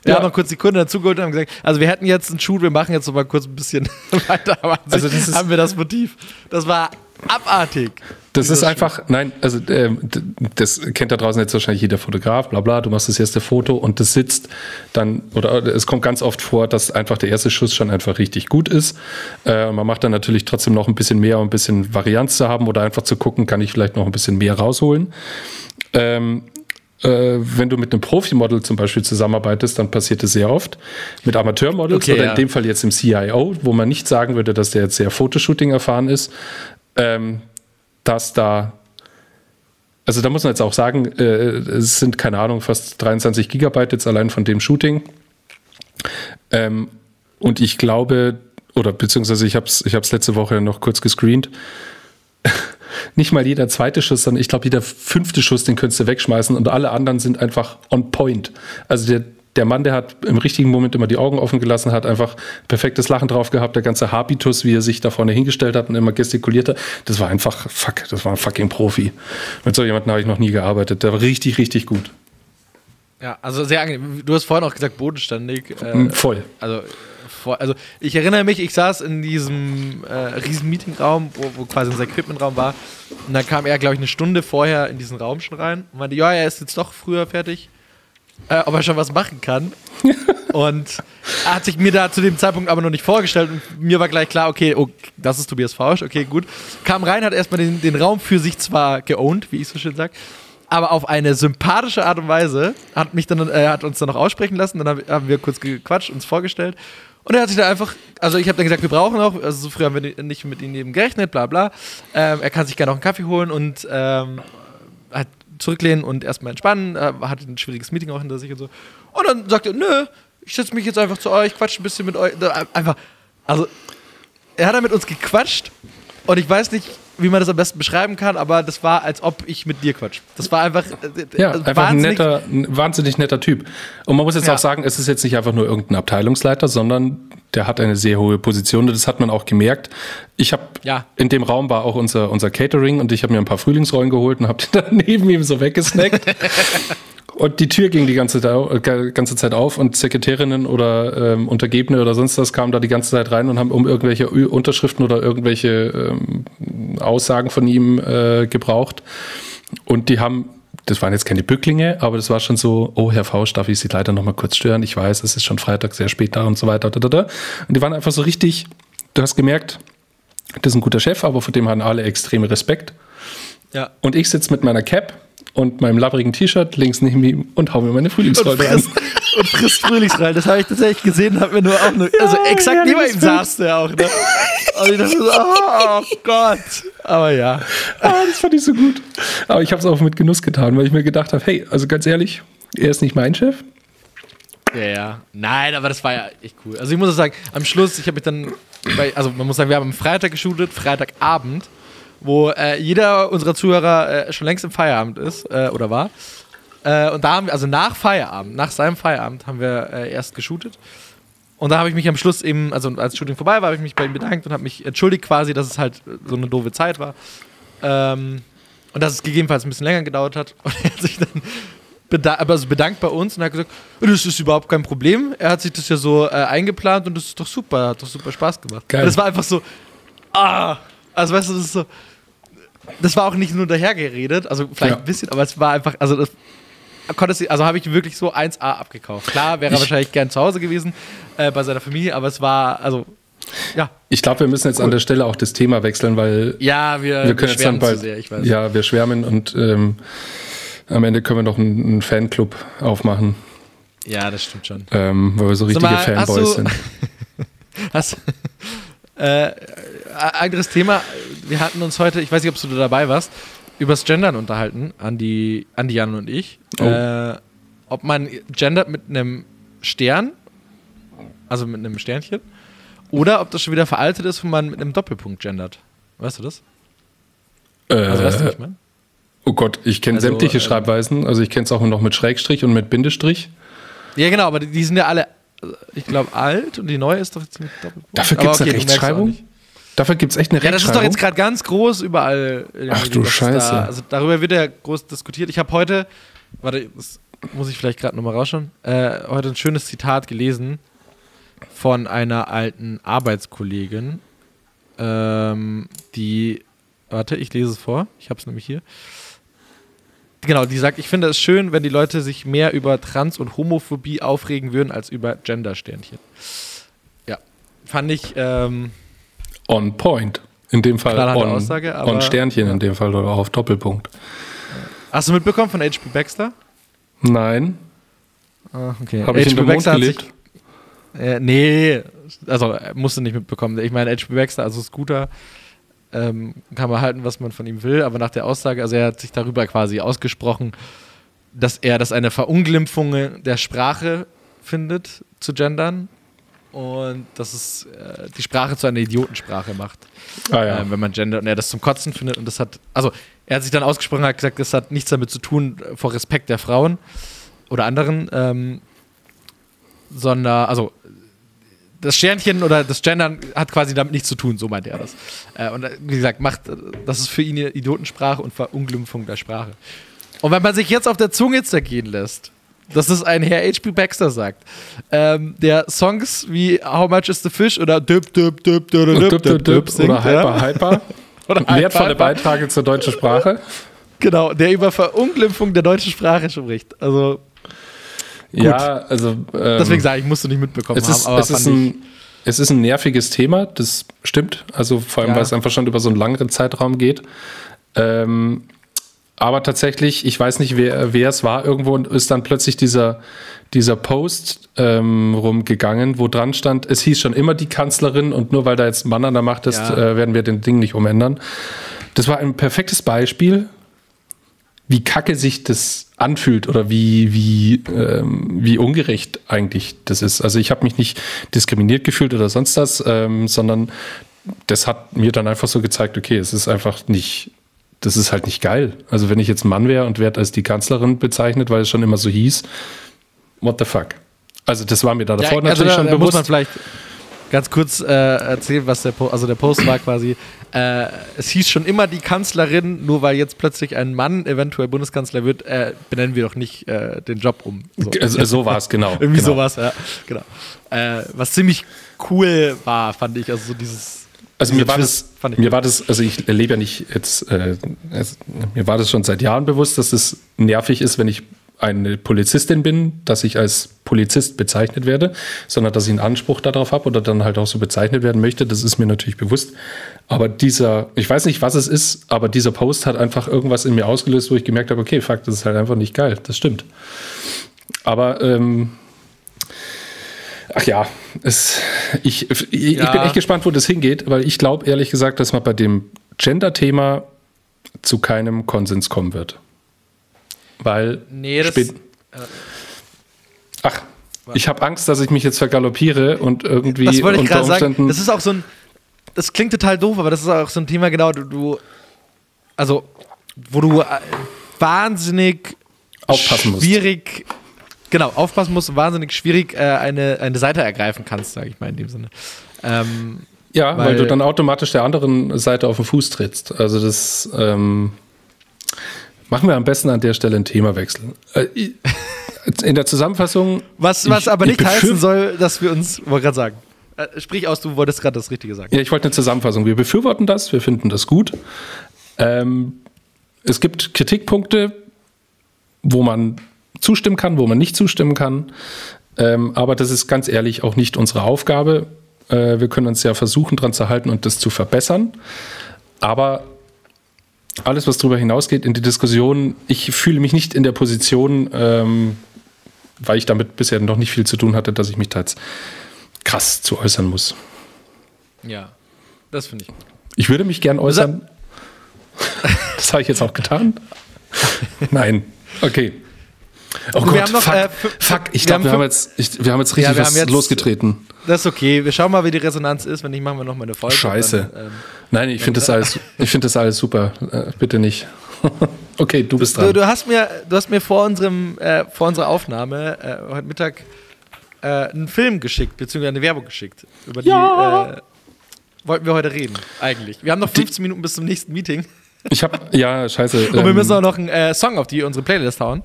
wir Ja. haben noch kurz die Kunden dazugeholt und haben gesagt, also wir hätten jetzt einen Shoot, wir machen jetzt noch mal kurz ein bisschen weiter, aber Also das haben wir das Motiv. Das war abartig. Das ist einfach, nein, also d- das kennt da draußen jetzt wahrscheinlich jeder Fotograf, bla bla, du machst das erste Foto und das sitzt dann, oder es kommt ganz oft vor, dass einfach der erste Schuss schon einfach richtig gut ist. Äh, man macht dann natürlich trotzdem noch ein bisschen mehr, um ein bisschen Varianz zu haben oder einfach zu gucken, kann ich vielleicht noch ein bisschen mehr rausholen. Ähm, äh, wenn du mit einem Profimodel zum Beispiel zusammenarbeitest, dann passiert es sehr oft. Mit Amateurmodels Okay, oder ja. in dem Fall jetzt im CIO, wo man nicht sagen würde, dass der jetzt sehr Fotoshooting erfahren ist, ähm, dass da, also da muss man jetzt auch sagen, äh, es sind keine Ahnung, fast 23 Gigabyte jetzt allein von dem Shooting. Ähm, und ich glaube, oder beziehungsweise ich habe es ich letzte Woche noch kurz gescreent, nicht mal jeder zweite Schuss, sondern ich glaube, jeder fünfte Schuss, den könntest du wegschmeißen und alle anderen sind einfach on point. Also der, der Mann, der hat im richtigen Moment immer die Augen offen gelassen, hat einfach perfektes Lachen drauf gehabt, der ganze Habitus, wie er sich da vorne hingestellt hat und immer gestikuliert hat, das war einfach, fuck, das war ein fucking Profi. Mit so jemandem habe ich noch nie gearbeitet. Der war richtig, richtig gut. Ja, also sehr angenehm. Du hast vorhin auch gesagt, bodenständig. Äh, Mm, Voll. Also, also ich erinnere mich, ich saß in diesem äh, riesen Meetingraum, wo, wo quasi unser Equipmentraum war. Und dann kam er, glaube ich, eine Stunde vorher in diesen Raum schon rein und meinte, ja, er ist jetzt doch früher fertig, äh, ob er schon was machen kann. und er hat sich mir da zu dem Zeitpunkt aber noch nicht vorgestellt und mir war gleich klar, okay, oh, das ist Tobias Fausch, okay, gut. Kam rein, hat erstmal den, den Raum für sich zwar geowned, wie ich so schön sage, aber auf eine sympathische Art und Weise hat mich dann äh, hat uns dann noch aussprechen lassen, dann hab, haben wir kurz gequatscht, uns vorgestellt Und er hat sich da einfach, also ich habe dann gesagt, wir brauchen auch, also so früh haben wir nicht mit ihm eben gerechnet, bla bla. Ähm, er kann sich gerne noch einen Kaffee holen und ähm, zurücklehnen und erstmal entspannen. Er hatte ein schwieriges Meeting auch hinter sich und so. Und dann sagt er, nö, ich setze mich jetzt einfach zu euch, quatsche ein bisschen mit euch. Einfach, also er hat da mit uns gequatscht und ich weiß nicht, wie man das am besten beschreiben kann, aber das war, als ob ich mit dir quatsch. Das war einfach. Äh, ja, einfach ein netter, ein wahnsinnig netter Typ. Und man muss jetzt ja. auch sagen, es ist jetzt nicht einfach nur irgendein Abteilungsleiter, sondern der hat eine sehr hohe Position. Das hat man auch gemerkt. Ich habe ja. in dem Raum war auch unser, unser Catering und ich habe mir ein paar Frühlingsrollen geholt und habe die dann neben ihm so weggesnackt. Und die Tür ging die ganze, äh, ganze Zeit auf und Sekretärinnen oder ähm, Untergebene oder sonst was kamen da die ganze Zeit rein und haben um irgendwelche Unterschriften oder irgendwelche ähm, Aussagen von ihm äh, gebraucht. Und die haben, das waren jetzt keine Bücklinge, aber das war schon so, oh, Herr Fausch, darf ich Sie leider noch mal kurz stören? Ich weiß, es ist schon Freitag, sehr spät da und so weiter. Und die waren einfach so richtig, du hast gemerkt, das ist ein guter Chef, aber vor dem haben alle extreme Respekt. Ja. Und ich sitze mit meiner Cap und meinem labbrigen T-Shirt links neben ihm und hau mir meine Frühlingsrolle an. Und frisst Frühlingsrollen. Das habe ich tatsächlich gesehen, habe mir nur auch nur, also ja, exakt ja, neben ihm saß der auch. Ne? Und ich dachte so, oh Gott. Aber ja. Ah, das fand ich so gut. Aber ich habe es auch mit Genuss getan, weil ich mir gedacht habe, hey, also ganz ehrlich, er ist nicht mein Chef. Ja, ja. Nein, aber das war ja echt cool. Also ich muss sagen, am Schluss, ich habe mich dann, bei, also man muss sagen, wir haben am Freitag geshootet, Freitagabend wo äh, jeder unserer Zuhörer äh, schon längst im Feierabend ist äh, oder war. Äh, und da haben wir, also nach Feierabend, nach seinem Feierabend, haben wir äh, erst geshootet. Und da habe ich mich am Schluss eben, also als Shooting vorbei war, habe ich mich bei ihm bedankt und habe mich entschuldigt quasi, dass es halt so eine doofe Zeit war. Ähm, und dass es gegebenenfalls ein bisschen länger gedauert hat. Und er hat sich dann beda also bedankt bei uns und hat gesagt, das ist überhaupt kein Problem. Er hat sich das ja so äh, eingeplant und das ist doch super, hat doch super Spaß gemacht. Geil. Und das war einfach so, ah, also weißt du, das ist so, das war auch nicht nur dahergeredet, also vielleicht ja. ein bisschen, aber es war einfach, also das konntest also habe ich wirklich so 1A abgekauft. Klar, wäre er wahrscheinlich gern zu Hause gewesen äh, bei seiner Familie, aber es war, also ja. Ich glaube, wir müssen jetzt cool. an der Stelle auch das Thema wechseln, weil ja, wir, wir können jetzt dann bald, sehr, ja, wir schwärmen und ähm, am Ende können wir noch einen, einen, Fanclub aufmachen. Ja, das stimmt schon. Ähm, weil wir so richtige mal, Fanboys du, sind. hast, äh, anderes Thema. Wir hatten uns heute, ich weiß nicht, ob du dabei warst, übers Gendern unterhalten, Andi, Andi Jan und ich. Oh. Äh, ob man gendert mit einem Stern, also mit einem Sternchen, oder ob das schon wieder veraltet ist, wenn man mit einem Doppelpunkt gendert. Weißt du das? Äh, also weißt du nicht mehr? Oh Gott, ich kenne also, sämtliche äh, Schreibweisen. Also ich kenne es auch noch mit Schrägstrich und mit Bindestrich. Ja, genau, aber die sind ja alle, ich glaube, alt und die neue ist doch jetzt mit Doppelpunkt. Dafür gibt es okay, eine Rechtschreibung? Dafür gibt es echt eine Ja, das ist doch jetzt gerade ganz groß überall. Ach du Scheiße. Da, also darüber wird ja groß diskutiert. Ich habe heute, warte, das muss ich vielleicht gerade nochmal rausschauen, äh, heute ein schönes Zitat gelesen von einer alten Arbeitskollegin, ähm, die, warte, ich lese es vor, ich habe es nämlich hier. Genau, die sagt, ich finde es schön, wenn die Leute sich mehr über Trans- und Homophobie aufregen würden, als über Gender-Sternchen. Ja, fand ich, ähm, on point. In dem Fall on, Aussage, on Sternchen ja. in dem Fall oder auf Doppelpunkt. Hast du mitbekommen von H.P. Baxter? Nein. Ah, okay. Habe ich in den Mund gelegt? Sich, äh, nee, also musste nicht mitbekommen. Ich meine, H.P. Baxter, also Scooter, ähm, kann man halten, was man von ihm will, aber nach der Aussage, also er hat sich darüber quasi ausgesprochen, dass er das eine Verunglimpfung der Sprache findet, zu gendern und dass es äh, die Sprache zu einer Idiotensprache macht. Ah, ja. äh, wenn man gendert und er das zum Kotzen findet und das hat, also er hat sich dann ausgesprochen, hat gesagt, das hat nichts damit zu tun äh, vor Respekt der Frauen oder anderen, ähm, sondern, also das Sternchen oder das Gendern hat quasi damit nichts zu tun, so meinte er das. Äh, und äh, wie gesagt, macht, das ist für ihn eine Idiotensprache und Verunglimpfung der Sprache. Und wenn man sich jetzt auf der Zunge zergehen lässt, dass das ein Herr H.P. Baxter sagt. Ähm, der Songs wie How Much is the Fish oder Dip, Dip, Dip, Dip, Dip, Dip, singt, oder Hyper, Hyper. oder Wertvolle Beiträge zur deutschen Sprache. Genau, der über Verunglimpfung der deutschen Sprache spricht. Also. Gut. Ja, also. Ähm, Deswegen sage ich, musst du nicht mitbekommen es ist, haben. Aber es, ist ein, es ist ein nerviges Thema, das stimmt. Also vor allem, ja. weil es einfach schon über so einen langeren Zeitraum geht. Ähm, aber tatsächlich, ich weiß nicht, wer, wer es war, irgendwo ist dann plötzlich dieser, dieser Post ähm, rumgegangen, wo dran stand, es hieß schon immer die Kanzlerin und nur weil da jetzt ein Mann an der Macht ist, Ja. äh, werden wir den Ding nicht umändern. Das war ein perfektes Beispiel, wie kacke sich das anfühlt oder wie, wie, ähm, wie ungerecht eigentlich das ist. Also ich habe mich nicht diskriminiert gefühlt oder sonst was, ähm, sondern das hat mir dann einfach so gezeigt, okay, es ist einfach nicht, das ist halt nicht geil. Also wenn ich jetzt Mann wäre und werde als die Kanzlerin bezeichnet, weil es schon immer so hieß, what the fuck? Also das war mir da davor Ja, also natürlich da, schon da muss man bewusst. vielleicht ganz kurz äh, erzählen, was der Post, also der Post war quasi, äh, es hieß schon immer die Kanzlerin, nur weil jetzt plötzlich ein Mann eventuell Bundeskanzler wird, äh, benennen wir doch nicht äh, den Job um. So. Also, so war es, genau. Irgendwie genau. sowas, ja, genau. Äh, was ziemlich cool war, fand ich, also so dieses Also mir war das, mir war das, also ich lebe ja nicht jetzt, es, mir war das schon seit Jahren bewusst, dass es nervig ist, wenn ich eine Polizistin bin, dass ich als Polizist bezeichnet werde, sondern dass ich einen Anspruch darauf habe oder dann halt auch so bezeichnet werden möchte. Das ist mir natürlich bewusst. Aber dieser, ich weiß nicht, was es ist, aber dieser Post hat einfach irgendwas in mir ausgelöst, wo ich gemerkt habe, okay, fuck, das ist halt einfach nicht geil. Das stimmt. Aber ähm, Ach ja, es, ich, ich, Ja. bin echt gespannt, wo das hingeht, weil ich glaube ehrlich gesagt, dass man bei dem Gender-Thema zu keinem Konsens kommen wird. Weil. Nee, das- spät- Ach, ich habe Angst, dass ich mich jetzt vergaloppiere und irgendwie Das wollte ich unter gerade sagen. Das ist auch so ein. Das klingt total doof, aber das ist auch so ein Thema, genau, du, du also, wo du äh, wahnsinnig Aufpassen musst. schwierig, genau, aufpassen musst, wahnsinnig schwierig äh, eine, eine Seite ergreifen kannst, sage ich mal in dem Sinne. Ähm, ja, weil, weil- du dann automatisch der anderen Seite auf den Fuß trittst. Also das ähm, machen wir am besten an der Stelle ein Themawechsel. Äh, in der Zusammenfassung. was, was ich- aber ich nicht heißen soll, dass wir uns, wollte gerade sagen. Äh, sprich aus, du wolltest gerade das Richtige sagen. Ja, ich wollte eine Zusammenfassung. Wir befürworten das, wir finden das gut. Ähm, es gibt Kritikpunkte, wo man zustimmen kann, wo man nicht zustimmen kann. Ähm, aber das ist ganz ehrlich auch nicht unsere Aufgabe. Äh, wir können uns ja versuchen, dran zu halten und das zu verbessern. Aber alles, was darüber hinausgeht in die Diskussion, ich fühle mich nicht in der Position, ähm, weil ich damit bisher noch nicht viel zu tun hatte, dass ich mich da jetzt krass zu äußern muss. Ja, das finde ich. Ich würde mich gern äußern. Das habe ich jetzt auch getan. Nein. Okay. Oh wir Gott, haben noch, fuck, äh, fuck, ich glaube, wir, haben jetzt, ich, wir haben jetzt richtig Ja, was jetzt- losgetreten. Das ist okay. Wir schauen mal, wie die Resonanz ist. Wenn nicht, machen wir noch mal eine Folge. Scheiße. Dann, ähm, Nein, ich finde das alles, ich finde das alles super. Äh, bitte nicht. okay, du bist Du, dran. du, hast mir, du hast mir vor, unserem, äh, vor unserer Aufnahme äh, heute Mittag äh, einen Film geschickt, beziehungsweise eine Werbung geschickt. Über die Ja. äh, wollten wir heute reden, eigentlich. Wir haben noch 15 Minuten bis zum nächsten Meeting. Ich habe, ja, scheiße. Und wir ähm, müssen auch noch einen äh, Song auf die unsere Playlist hauen.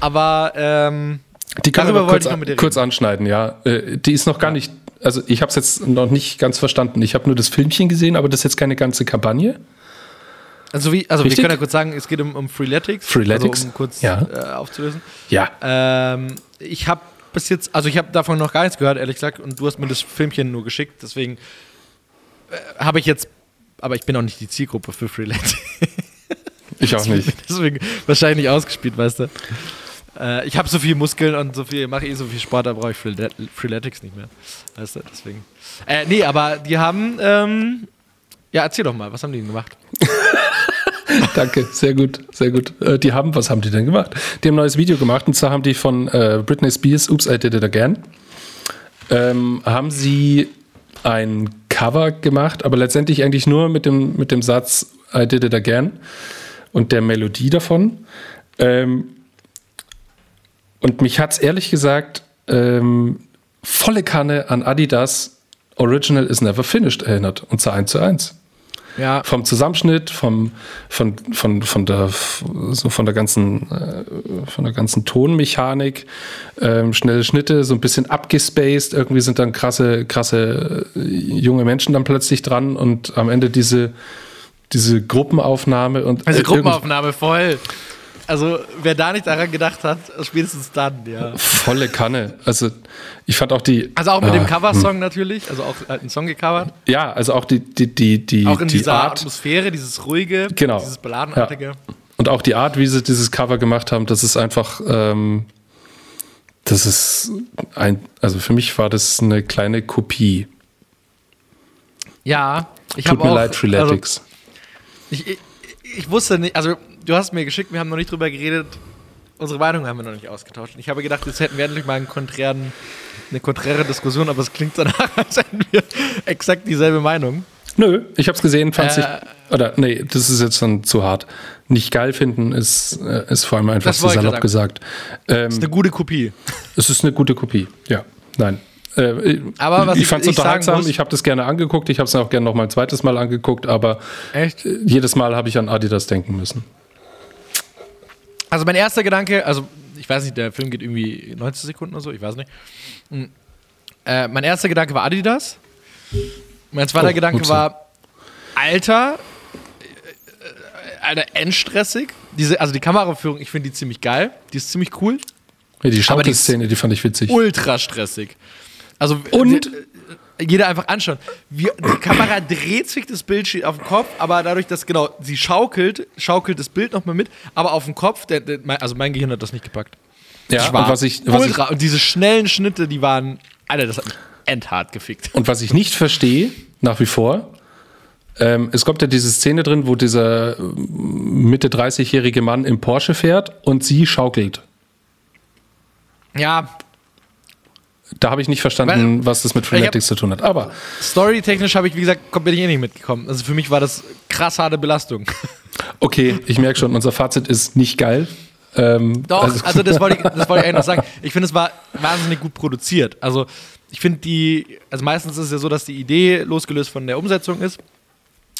Aber ähm, Die können wir kurz, wollte ich noch mit dir kurz anschneiden, ja. Äh, Die ist noch gar nicht, also ich habe es jetzt noch nicht ganz verstanden. Ich habe nur das Filmchen gesehen, aber das ist jetzt keine ganze Kampagne. also, wie, also wir können ja kurz sagen, es geht um, um Freeletics. Freeletics, Also, um kurz ja. äh, aufzulösen. Ja. Ähm, ich habe bis jetzt, also ich habe davon noch gar nichts gehört, ehrlich gesagt, und du hast mir das Filmchen nur geschickt, deswegen äh, habe ich jetzt, aber ich bin auch nicht die Zielgruppe für Freeletics. Ich auch nicht. deswegen wahrscheinlich nicht ausgespielt, weißt du. Äh, ich habe so viel Muskeln und so viel, mache eh so viel Sport, da brauche ich Freelet- Freeletics nicht mehr. Weißt du, deswegen. Äh, nee, aber die haben, ähm, ja, erzähl doch mal, was haben die denn gemacht? Danke, sehr gut, sehr gut. Äh, die haben, was haben die denn gemacht? Die haben ein neues Video gemacht und zwar haben die von äh, Britney Spears, Oops, I Did It Again, ähm, haben sie ein Cover gemacht, aber letztendlich eigentlich nur mit dem, mit dem Satz I Did It Again und der Melodie davon. Ähm, und mich hat es ehrlich gesagt ähm, volle Kanne an Adidas Original is Never Finished erinnert und zwar eins zu eins Ja, vom Zusammenschnitt, vom, von, von, von, der, so von, der ganzen, äh, von der ganzen Tonmechanik, ähm, schnelle Schnitte, so ein bisschen abgespaced. Irgendwie sind dann krasse, krasse äh, junge Menschen dann plötzlich dran und am Ende diese, diese Gruppenaufnahme und also äh, Gruppenaufnahme voll. Also, wer da nicht daran gedacht hat, spätestens dann, ja. volle Kanne. Also ich fand auch die. Also auch mit Ah, dem Coversong natürlich, also auch halt einen Song gecovert. Ja, also auch die, die, die, die, Auch in die dieser Art. Atmosphäre, dieses ruhige, Genau. dieses balladenartige. Und auch die Art, wie sie dieses Cover gemacht haben, das ist einfach, ähm, das ist ein, also für mich war das eine kleine Kopie. Ja, ich Tut habe mir auch. leid, Freeletics. Also, ich, ich, ich wusste nicht, also du hast mir geschickt, wir haben noch nicht drüber geredet, unsere Meinung haben wir noch nicht ausgetauscht. Ich habe gedacht, jetzt hätten wir endlich mal einen konträren, eine konträre Diskussion, aber es klingt danach, als hätten wir exakt dieselbe Meinung. Nö, ich habe es gesehen, fand Äh. ich, oder nee, das ist jetzt schon zu hart. Nicht geil finden ist, äh, ist vor allem einfach zu salopp gesagt. Ähm, ist eine gute Kopie. es ist eine gute Kopie, ja. Nein. Äh, Aber was ich ich- fand es ich unterhaltsam, muss- ich habe das gerne angeguckt, ich habe es auch gerne noch mal ein zweites Mal angeguckt, aber Echt? jedes Mal habe ich an Adidas denken müssen. Also mein erster Gedanke, also ich weiß nicht, der Film geht irgendwie 90 Sekunden oder so, ich weiß nicht. Hm. Äh, mein erster Gedanke war Adidas. Mein zweiter Oh, Gedanke upsie. war, Alter, äh, Alter, endstressig. Diese, also die Kameraführung, ich finde die ziemlich geil. Die ist ziemlich cool. Ja, die Aber die- Schaukelszene, die fand ich witzig. Ultra stressig. Also Und? Jeder einfach anschauen. Wie, die Kamera dreht sich das Bild steht auf dem Kopf, aber dadurch, dass genau sie schaukelt, schaukelt das Bild nochmal mit, aber auf dem Kopf, der, der, mein- also mein Gehirn hat das nicht gepackt. Ja, Das und was ich, was ich, ultra. und diese schnellen Schnitte, die waren, Alter, das hat mich endhart gefickt. und was ich nicht verstehe, nach wie vor, ähm, es kommt ja diese Szene drin, wo dieser ähm, Mitte 30-jährige Mann im Porsche fährt und sie schaukelt. Ja, Da habe ich nicht verstanden, was das mit Freeletics zu tun hat. Aber storytechnisch habe ich, wie gesagt, bin ich eh nicht mitgekommen. Also für mich war das krass harte Belastung. okay, ich merke schon, unser Fazit ist nicht geil. Ähm, Doch, also, das wollte ich, das wollte ich eigentlich noch sagen. Ich finde, es war wahnsinnig gut produziert. Also ich finde die, also meistens ist es ja so, dass die Idee losgelöst von der Umsetzung ist.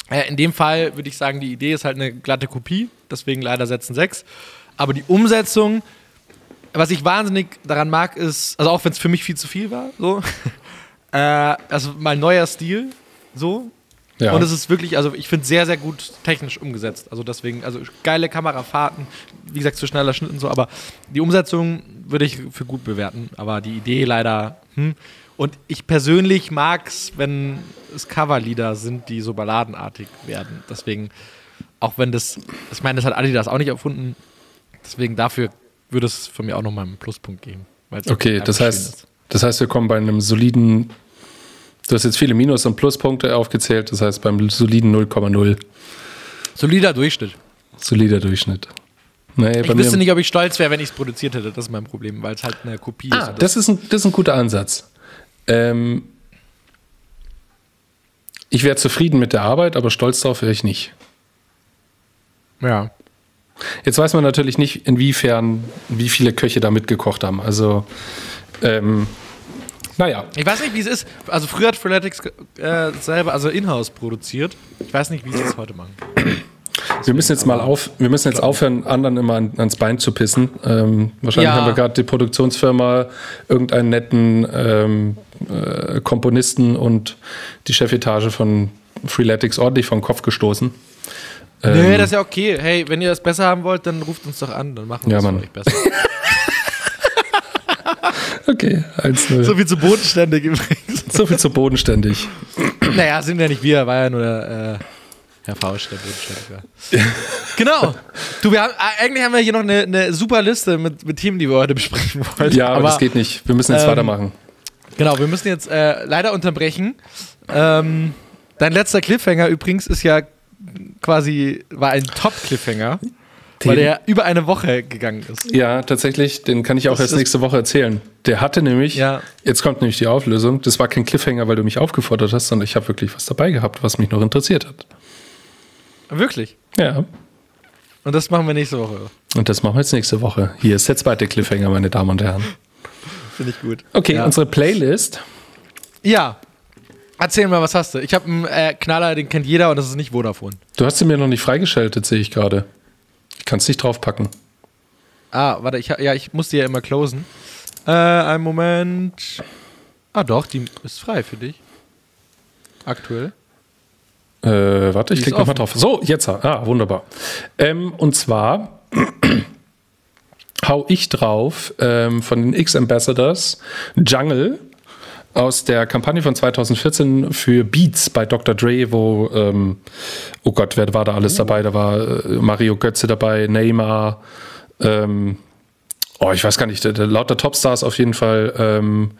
Äh, in dem Fall würde ich sagen, die Idee ist halt eine glatte Kopie, deswegen leider setzen 6. Aber die Umsetzung, was ich wahnsinnig daran mag, ist, also auch wenn es für mich viel zu viel war, so, äh, also mal neuer Stil, so, ja. und es ist wirklich, also ich finde sehr, sehr gut technisch umgesetzt. Also deswegen, also geile Kamerafahrten, wie gesagt, zu schneller Schnitt und so, aber die Umsetzung würde ich für gut bewerten, aber die Idee leider, hm. Und ich persönlich mag es, wenn es Coverlieder sind, die so balladenartig werden. Deswegen, auch wenn das, ich meine, das hat Adidas auch nicht erfunden, deswegen dafür würde es von mir auch nochmal einen Pluspunkt geben. okay, das heißt, ist. das heißt, wir kommen bei einem soliden. Du hast jetzt viele Minus- und Pluspunkte aufgezählt, das heißt beim soliden 0,0 Solider Durchschnitt. solider Durchschnitt. Nee, Ich wüsste nicht, ob ich stolz wäre, wenn ich es produziert hätte. Das ist mein Problem, weil es halt eine Kopie ist. Ah, Und das ist ein, das ist ein guter Ansatz. Ähm, ich wäre zufrieden mit der Arbeit, aber stolz darauf wäre ich nicht. ja. Jetzt weiß man natürlich nicht, inwiefern, wie viele Köche da mitgekocht haben. Also, ähm, naja. Ich weiß nicht, wie es ist. Also früher hat Freeletics äh, selber, also in-house produziert. Ich weiß nicht, wie sie es heute machen. Wir müssen jetzt mal auf, wir müssen jetzt aufhören, anderen immer an, ans Bein zu pissen. Ähm, wahrscheinlich Ja. haben wir gerade die Produktionsfirma, irgendeinen netten ähm, äh, Komponisten und die Chefetage von Freeletics ordentlich vom Kopf gestoßen. Nee, Ähm, das ist ja okay. Hey, wenn ihr das besser haben wollt, dann ruft uns doch an. Dann machen wir Ja, es für Mann. euch besser. Okay, 1-0. so viel zu bodenständig übrigens. So viel zu bodenständig. naja, sind ja nicht wir, war ja nur der äh, Herr Fausch, der bodenständig war. genau. Du, wir haben, äh, eigentlich haben wir hier noch eine, eine super Liste mit, mit Themen, die wir heute besprechen wollen. Ja, aber, das geht nicht. Wir müssen jetzt ähm, weitermachen. Genau, wir müssen jetzt äh, leider unterbrechen. Ähm, dein letzter Cliffhanger übrigens ist ja quasi, war ein Top-Cliffhanger, weil der über eine Woche gegangen ist. Ja, tatsächlich, den kann ich auch Das erst nächste Woche erzählen. Der hatte nämlich, Ja. jetzt kommt nämlich die Auflösung, das war kein Cliffhanger, weil du mich aufgefordert hast, sondern ich habe wirklich was dabei gehabt, was mich noch interessiert hat. Wirklich. Ja, Und das machen wir nächste Woche. und das machen wir jetzt nächste Woche. Hier ist der zweite Cliffhanger, meine Damen und Herren. Finde ich gut. Okay, Ja. unsere Playlist. Ja. Erzähl mal, was hast du? Ich habe einen äh, Knaller, den kennt jeder und das ist nicht Vodafone. Du hast sie mir noch nicht freigeschaltet, sehe ich gerade. Ich kann es nicht draufpacken. Ah, warte, ich, ja, ich muss die ja immer closen. Äh, einen Moment. Ah, doch, die ist frei für dich. Aktuell. Äh, warte, ich klicke nochmal drauf. So, jetzt. Ah, wunderbar. Ähm, und zwar hau ich drauf ähm, von den X-Ambassadors Jungle aus der Kampagne von 2014 für Beats bei Dr. Dre, wo, ähm, oh Gott, wer war da alles dabei? Da war äh, Mario Götze dabei, Neymar, ähm, oh, ich weiß gar nicht, lauter Topstars auf jeden Fall. Ähm,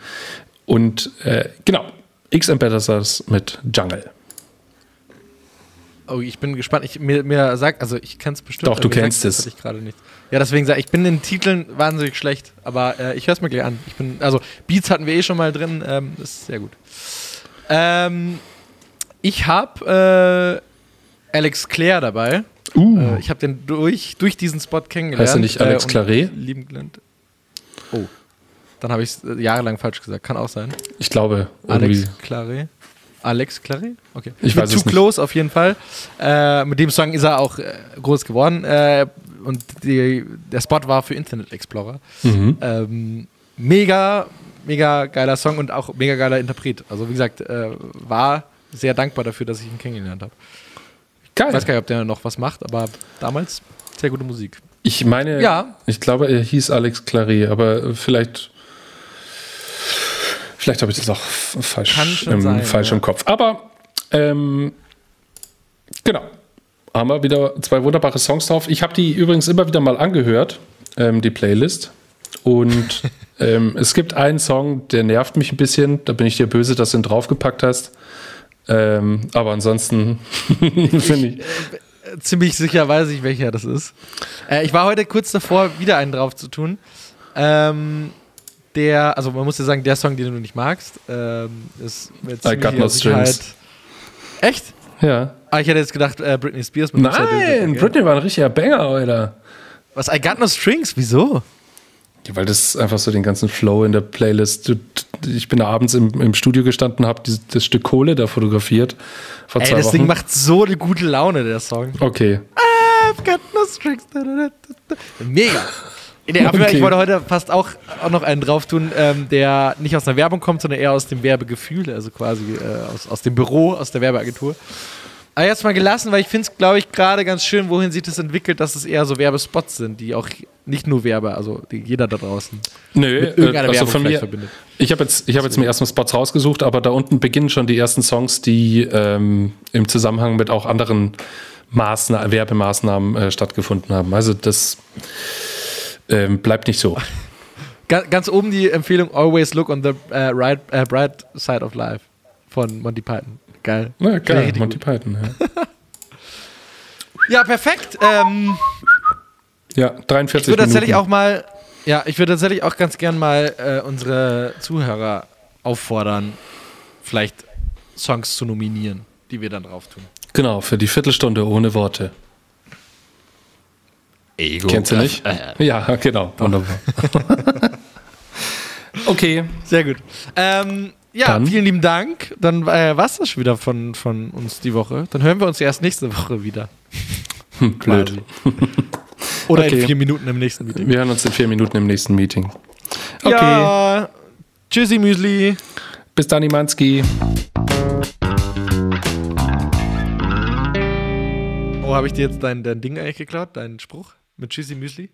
und äh, genau, X Ambassadors mit Jungle. Oh, ich bin gespannt. Ich, mir, mir sagt, also ich kann es bestimmt. Doch, du kennst es. Ich gerade nicht. Ja, deswegen sage ich, ich bin in den Titeln wahnsinnig schlecht, aber äh, ich höre es mir gleich an. Ich bin, also Beats hatten wir eh schon mal drin, ähm, das ist sehr gut. Ähm, ich habe äh, Alex Clare dabei. Uh. Äh, ich habe den durch, durch diesen Spot kennengelernt. Heißt er nicht Alex äh, Claret? Lieben gelernt. Oh, dann habe ich es äh, jahrelang falsch gesagt. Kann auch sein. Ich glaube. Alex Claret. Alex Clary? Okay. Ich weiß Too Close auf jeden Fall. Äh, mit dem Song ist er auch äh, groß geworden. Äh, und die, der Spot war für Internet Explorer. Mhm. Ähm, mega, mega geiler Song und auch mega geiler Interpret. Also wie gesagt, äh, war sehr dankbar dafür, dass ich ihn kennengelernt habe. Geil. Ich weiß gar nicht, ob der noch was macht, aber damals sehr gute Musik. Ich meine, ja. ich glaube, er hieß Alex Clary, aber vielleicht Vielleicht habe ich das auch falsch, im, sein, falsch ja. im Kopf. Aber ähm, genau. Haben wir wieder zwei wunderbare Songs drauf. Ich habe die übrigens immer wieder mal angehört, ähm, die Playlist. Und ähm, es gibt einen Song, der nervt mich ein bisschen. Da bin ich dir böse, dass du ihn draufgepackt hast. Ähm, aber ansonsten finde ich. Äh, ziemlich sicher weiß ich, welcher das ist. Äh, ich war heute kurz davor, wieder einen drauf zu tun. Ähm, der, also man muss ja sagen, der Song, den du nicht magst, ähm, ist mit I got no strings. Echt? Ja. Ah, ich hätte jetzt gedacht, äh, Britney Spears mit Nein, Britney war ein richtiger Banger, Alter. Was, I got no strings? Wieso? Ja, weil das einfach so den ganzen Flow in der Playlist. Ich bin da abends im, im Studio gestanden, habe das Stück Kohle da fotografiert. Vor Ey, das Wochen. Ding macht so eine gute Laune, der Song. Okay. I've got no strings. Mega. Nee, okay. Ich wollte heute fast auch, auch noch einen drauf tun, ähm, der nicht aus einer Werbung kommt, sondern eher aus dem Werbegefühl, also quasi äh, aus, aus dem Büro, aus der Werbeagentur. Aber jetzt mal gelassen, weil ich finde es, glaube ich, gerade ganz schön, wohin sich das entwickelt, dass es eher so Werbespots sind, die auch nicht nur Werbe, also jeder da draußen Nö, mit irgendeiner also Werbung von mir, verbindet. Ich habe jetzt, ich hab jetzt mir erstmal Spots rausgesucht, aber da unten beginnen schon die ersten Songs, die ähm, im Zusammenhang mit auch anderen Maßnahmen, Werbemaßnahmen äh, stattgefunden haben. Also das ähm, bleibt nicht so. Ganz oben die Empfehlung: Always look on the uh, right, uh, bright side of life von Monty Python. Geil. Ja, geil, Monty gut. Python, ja. ja, perfekt. Ähm, ja, 43 Ich würde tatsächlich auch mal, ja, ich würde tatsächlich auch ganz gern mal äh, unsere Zuhörer auffordern, vielleicht Songs zu nominieren, die wir dann drauf tun. Genau, für die Viertelstunde ohne Worte. Ego. Kennst du nicht? Äh, ja, genau. Wunderbar. okay. Sehr gut. Ähm, ja, Dann. vielen lieben Dank. Dann äh, war es das schon wieder von, von uns die Woche. Dann hören wir uns erst nächste Woche wieder. Hm, blöd. Oder okay. in vier Minuten im nächsten Meeting. Wir hören uns in vier Minuten im nächsten Meeting. Okay. Ja. Tschüssi, Müsli. Bis dann, Imanski. Oh, habe ich dir jetzt dein, dein Ding eigentlich geklaut? Deinen Spruch? Mit Tschüssi Müsli?